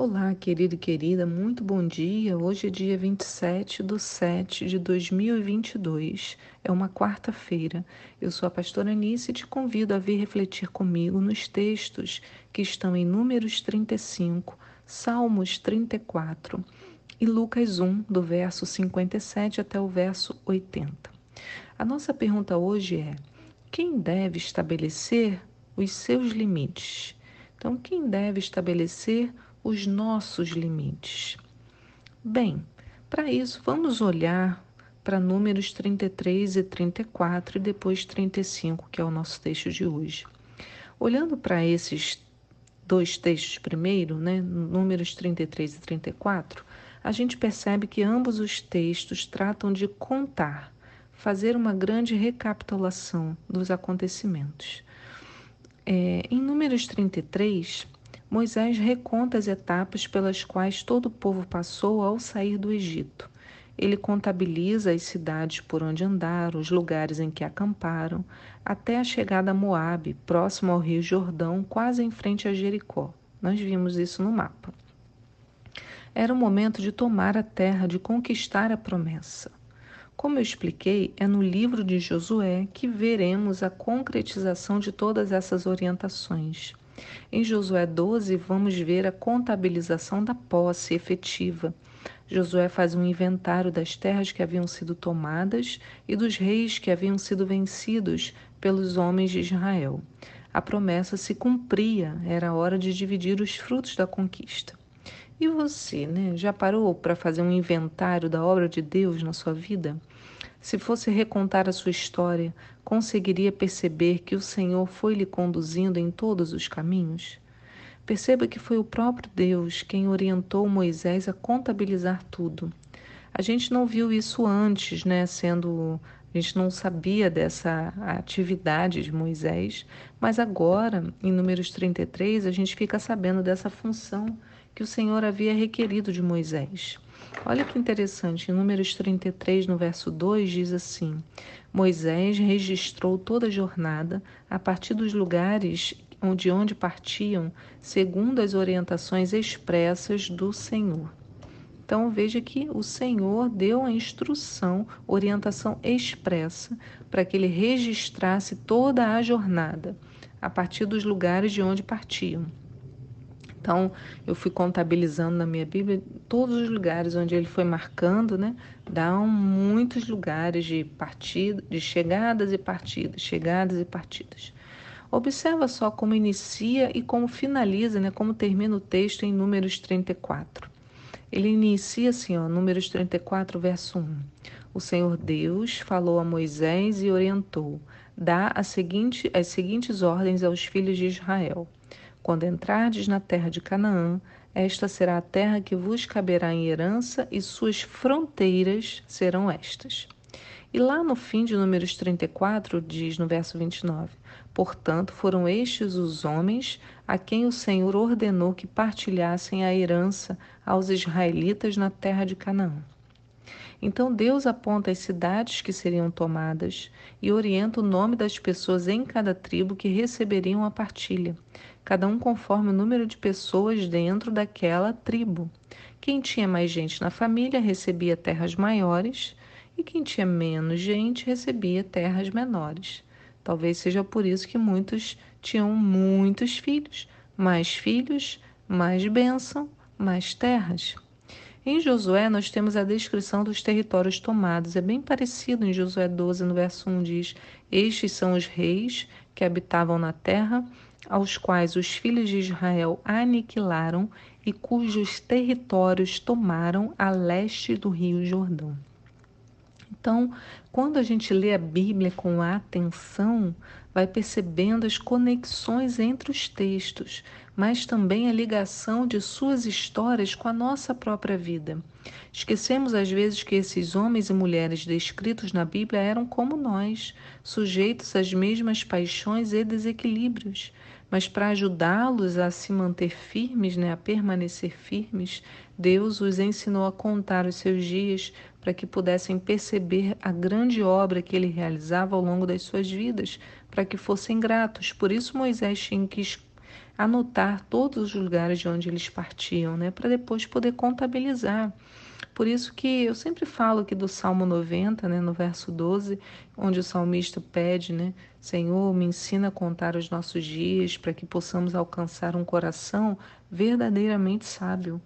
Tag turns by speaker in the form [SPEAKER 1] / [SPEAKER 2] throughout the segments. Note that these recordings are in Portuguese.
[SPEAKER 1] Olá, querido e querida, muito bom dia. Hoje é dia 27 de 7 de 2022, é uma quarta-feira. Eu sou a pastora Anice e te convido a vir refletir comigo nos textos que estão em Números 35, Salmos 34 e Lucas 1, do verso 57 até o verso 80. A nossa pergunta hoje é: quem deve estabelecer os seus limites? Então, quem deve estabelecer os nossos limites? Bem, para isso, vamos olhar para números 33 e 34 e depois 35, que é o nosso texto de hoje. Olhando para esses dois textos primeiro, né, números 33 e 34, a gente percebe que ambos os textos tratam de contar, fazer uma grande recapitulação dos acontecimentos. É, em Números 33, Moisés reconta as etapas pelas quais todo o povo passou ao sair do Egito. Ele contabiliza as cidades por onde andaram, os lugares em que acamparam, até a chegada a Moabe, próximo ao rio Jordão, quase em frente a Jericó. Nós vimos isso no mapa. Era o momento de tomar a terra, de conquistar a promessa. Como eu expliquei, é no livro de Josué que veremos a concretização de todas essas orientações. Em Josué 12, vamos ver a contabilização da posse efetiva. Josué faz um inventário das terras que haviam sido tomadas e dos reis que haviam sido vencidos pelos homens de Israel. A promessa se cumpria, era hora de dividir os frutos da conquista. E você, né? Já parou para fazer um inventário da obra de Deus na sua vida? Se fosse recontar a sua história, conseguiria perceber que o Senhor foi lhe conduzindo em todos os caminhos? Perceba que foi o próprio Deus quem orientou Moisés a contabilizar tudo. A gente não viu isso antes, né? Sendo a gente não sabia dessa atividade de Moisés, mas agora, em Números 33, a gente fica sabendo dessa função que o Senhor havia requerido de Moisés. Olha que interessante, em Números 33, no verso 2, diz assim: Moisés registrou toda a jornada a partir dos lugares de onde partiam, segundo as orientações expressas do Senhor. Então veja que o Senhor deu a instrução, orientação expressa, para que ele registrasse toda a jornada, a partir dos lugares de onde partiam. Então, eu fui contabilizando na minha Bíblia todos os lugares onde ele foi marcando, né? Dão muitos lugares de partida, de chegadas e partidas, chegadas e partidas. Observa só como inicia e como finaliza, né? Como termina o texto em Números 34. Ele inicia assim, ó, Números 34, verso 1. O Senhor Deus falou a Moisés e orientou: dá a seguinte, as seguintes ordens aos filhos de Israel. Quando entrardes na terra de Canaã, esta será a terra que vos caberá em herança, e suas fronteiras serão estas. E lá no fim de Números 34, diz no verso 29: Portanto, foram estes os homens a quem o Senhor ordenou que partilhassem a herança aos israelitas na terra de Canaã. Então Deus aponta as cidades que seriam tomadas e orienta o nome das pessoas em cada tribo que receberiam a partilha, cada um conforme o número de pessoas dentro daquela tribo. Quem tinha mais gente na família recebia terras maiores e quem tinha menos gente recebia terras menores. Talvez seja por isso que muitos tinham muitos filhos, mais filhos, mais bênção, mais terras. Em Josué, nós temos a descrição dos territórios tomados. É bem parecido em Josué 12, no verso 1, diz: Estes são os reis que habitavam na terra, aos quais os filhos de Israel aniquilaram e cujos territórios tomaram a leste do rio Jordão. Então, quando a gente lê a Bíblia com atenção, vai percebendo as conexões entre os textos, mas também a ligação de suas histórias com a nossa própria vida. Esquecemos às vezes que esses homens e mulheres descritos na Bíblia eram como nós, sujeitos às mesmas paixões e desequilíbrios. Mas para ajudá-los a se manter firmes, né, a permanecer firmes, Deus os ensinou a contar os seus dias para que pudessem perceber a grande obra que ele realizava ao longo das suas vidas, para que fossem gratos. Por isso Moisés tinha que anotar todos os lugares de onde eles partiam, né, para depois poder contabilizar. Por isso que eu sempre falo aqui do Salmo 90, né, no verso 12, onde o salmista pede, né, Senhor, me ensina a contar os nossos dias para que possamos alcançar um coração verdadeiramente sábio.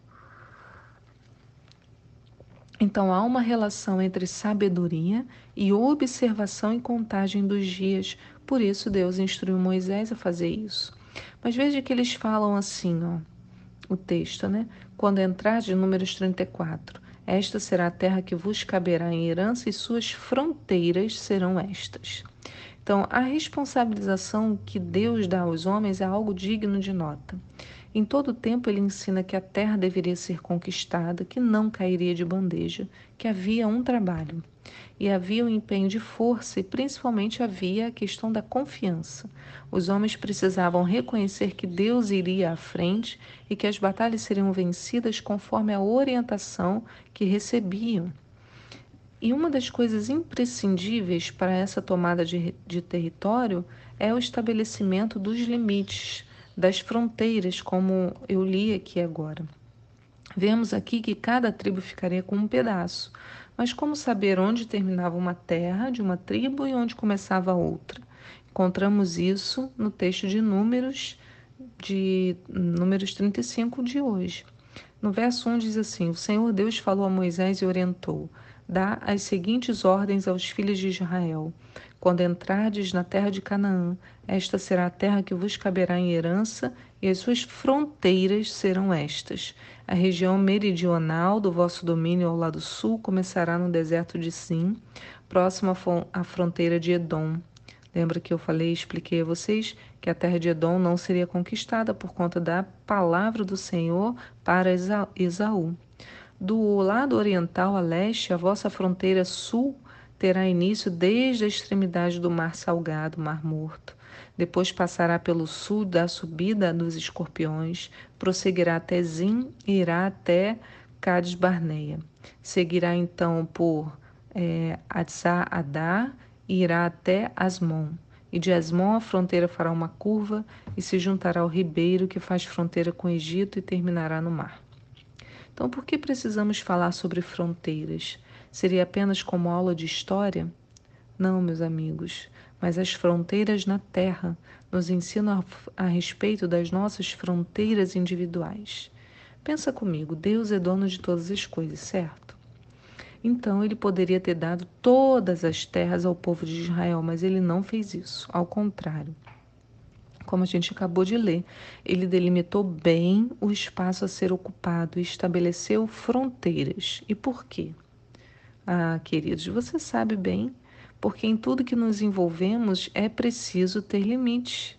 [SPEAKER 1] Então há uma relação entre sabedoria e observação e contagem dos dias. Por isso Deus instruiu Moisés a fazer isso. Mas veja que eles falam assim, ó, o texto, né? Quando entrar de Números 34, esta será a terra que vos caberá em herança e suas fronteiras serão estas. Então, a responsabilização que Deus dá aos homens é algo digno de nota. Em todo tempo ele ensina que a terra deveria ser conquistada, que não cairia de bandeja, que havia um trabalho. E havia um empenho de força e principalmente havia a questão da confiança. Os homens precisavam reconhecer que Deus iria à frente e que as batalhas seriam vencidas conforme a orientação que recebiam. E uma das coisas imprescindíveis para essa tomada de, de território é o estabelecimento dos limites das fronteiras, como eu li aqui agora. Vemos aqui que cada tribo ficaria com um pedaço, mas como saber onde terminava uma terra de uma tribo e onde começava outra? Encontramos isso no texto de Números, de Números 35 de hoje. No verso 1 diz assim: O Senhor Deus falou a Moisés e orientou: Dá as seguintes ordens aos filhos de Israel: quando entrardes na terra de Canaã, esta será a terra que vos caberá em herança, e as suas fronteiras serão estas. A região meridional do vosso domínio ao lado sul começará no deserto de Sim, próximo à fronteira de Edom. Lembra que eu falei, expliquei a vocês que a terra de Edom não seria conquistada por conta da palavra do Senhor para Esaú. Do lado oriental a leste, a vossa fronteira sul terá início desde a extremidade do Mar Salgado, Mar Morto. Depois passará pelo sul da subida dos escorpiões, prosseguirá até Zim e irá até Cades Barneia. Seguirá então por é, Adá e irá até Asmon. E de Asmon a fronteira fará uma curva e se juntará ao ribeiro que faz fronteira com o Egito e terminará no mar. Então, por que precisamos falar sobre fronteiras? Seria apenas como aula de história? Não, meus amigos, mas as fronteiras na Terra nos ensinam a, a respeito das nossas fronteiras individuais. Pensa comigo, Deus é dono de todas as coisas, certo? Então ele poderia ter dado todas as terras ao povo de Israel, mas ele não fez isso. Ao contrário, como a gente acabou de ler, ele delimitou bem o espaço a ser ocupado e estabeleceu fronteiras. E por quê? Ah, queridos, você sabe bem, porque em tudo que nos envolvemos é preciso ter limites.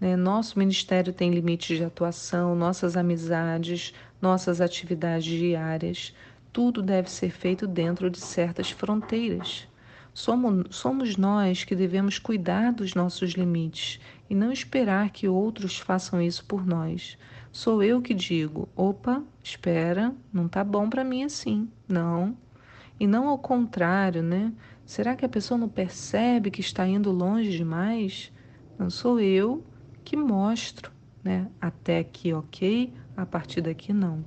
[SPEAKER 1] Né? Nosso ministério tem limites de atuação, nossas amizades, nossas atividades diárias, tudo deve ser feito dentro de certas fronteiras. Somos, somos nós que devemos cuidar dos nossos limites e não esperar que outros façam isso por nós. Sou eu que digo: opa, espera, não tá bom para mim assim. Não, e não ao contrário, né? Será que a pessoa não percebe que está indo longe demais? Não sou eu que mostro, né? Até aqui, ok, a partir daqui, não.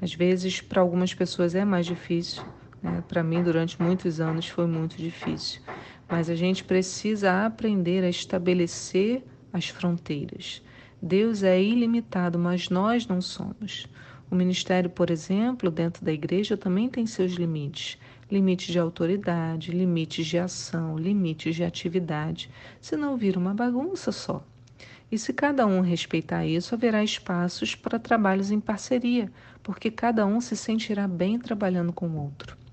[SPEAKER 1] Às vezes, para algumas pessoas é mais difícil, né? para mim, durante muitos anos, foi muito difícil. Mas a gente precisa aprender a estabelecer as fronteiras. Deus é ilimitado, mas nós não somos. O ministério, por exemplo, dentro da igreja também tem seus limites. Limites de autoridade, limites de ação, limites de atividade, senão vira uma bagunça só. E se cada um respeitar isso, haverá espaços para trabalhos em parceria, porque cada um se sentirá bem trabalhando com o outro.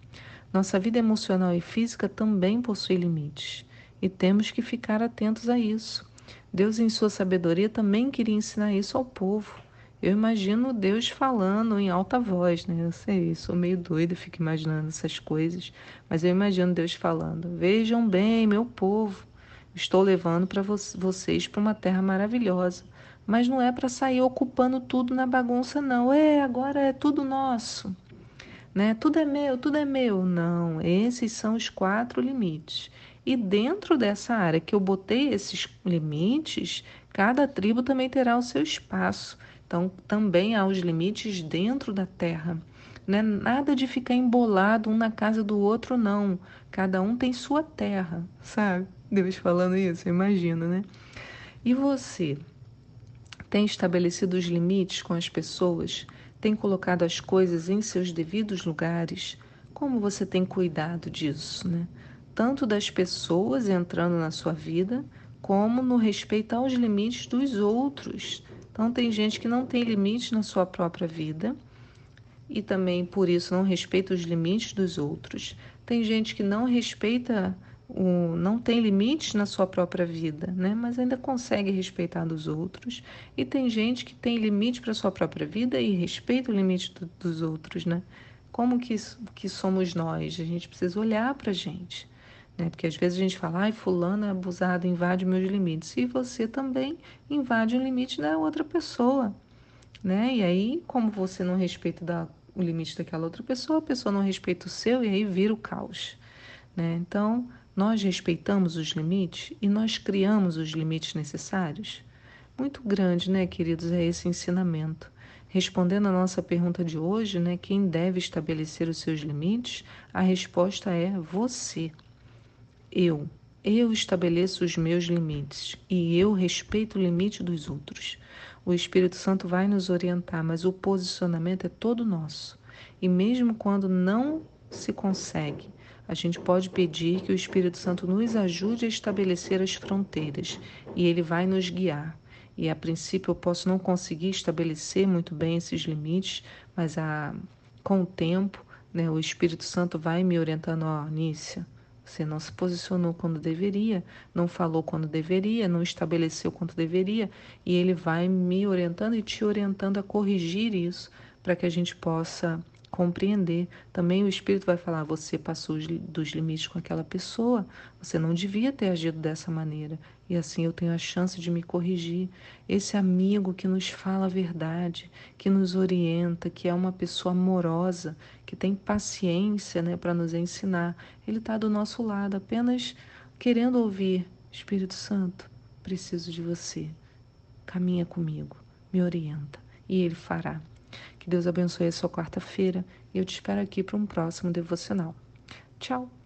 [SPEAKER 1] Nossa vida emocional e física também possui limites e temos que ficar atentos a isso. Deus, em sua sabedoria, também queria ensinar isso ao povo. Eu imagino Deus falando em alta voz, né? Eu sei, sou meio doida, fico imaginando essas coisas, mas eu imagino Deus falando: Vejam bem, meu povo, estou levando para vo vocês para uma terra maravilhosa, mas não é para sair ocupando tudo na bagunça, não. É, agora é tudo nosso. Né? Tudo é meu, tudo é meu. Não, esses são os quatro limites. E dentro dessa área que eu botei esses limites, Cada tribo também terá o seu espaço. Então, também há os limites dentro da terra. Não é nada de ficar embolado um na casa do outro, não. Cada um tem sua terra, sabe? Deus falando isso, imagina, né? E você tem estabelecido os limites com as pessoas? Tem colocado as coisas em seus devidos lugares? Como você tem cuidado disso, né? Tanto das pessoas entrando na sua vida, como no respeito aos limites dos outros. Então, tem gente que não tem limite na sua própria vida e também por isso não respeita os limites dos outros. Tem gente que não respeita não tem limites na sua própria vida, né? mas ainda consegue respeitar dos outros. E tem gente que tem limite para sua própria vida e respeita o limite do, dos outros. Né? Como que, que somos nós? A gente precisa olhar para a gente. Né? Porque às vezes a gente fala, ai, fulano é abusado, invade meus limites. E você também invade o limite da outra pessoa. Né? E aí, como você não respeita da, o limite daquela outra pessoa, a pessoa não respeita o seu e aí vira o caos. Né? Então, nós respeitamos os limites e nós criamos os limites necessários? Muito grande, né, queridos, é esse ensinamento. Respondendo à nossa pergunta de hoje, né, quem deve estabelecer os seus limites? A resposta é você. Eu. Eu estabeleço os meus limites e eu respeito o limite dos outros. O Espírito Santo vai nos orientar, mas o posicionamento é todo nosso. E mesmo quando não se consegue, a gente pode pedir que o Espírito Santo nos ajude a estabelecer as fronteiras e ele vai nos guiar. E a princípio eu posso não conseguir estabelecer muito bem esses limites, mas a, com o tempo, né, o Espírito Santo vai me orientando, ó, Nícia, você não se posicionou quando deveria, não falou quando deveria, não estabeleceu quando deveria, e ele vai me orientando e te orientando a corrigir isso para que a gente possa compreender. Também o Espírito vai falar: você passou dos limites com aquela pessoa, você não devia ter agido dessa maneira. E assim eu tenho a chance de me corrigir. Esse amigo que nos fala a verdade, que nos orienta, que é uma pessoa amorosa, que tem paciência né, para nos ensinar, ele está do nosso lado, apenas querendo ouvir: Espírito Santo, preciso de você. Caminha comigo, me orienta. E ele fará. Que Deus abençoe a sua quarta-feira e eu te espero aqui para um próximo devocional. Tchau!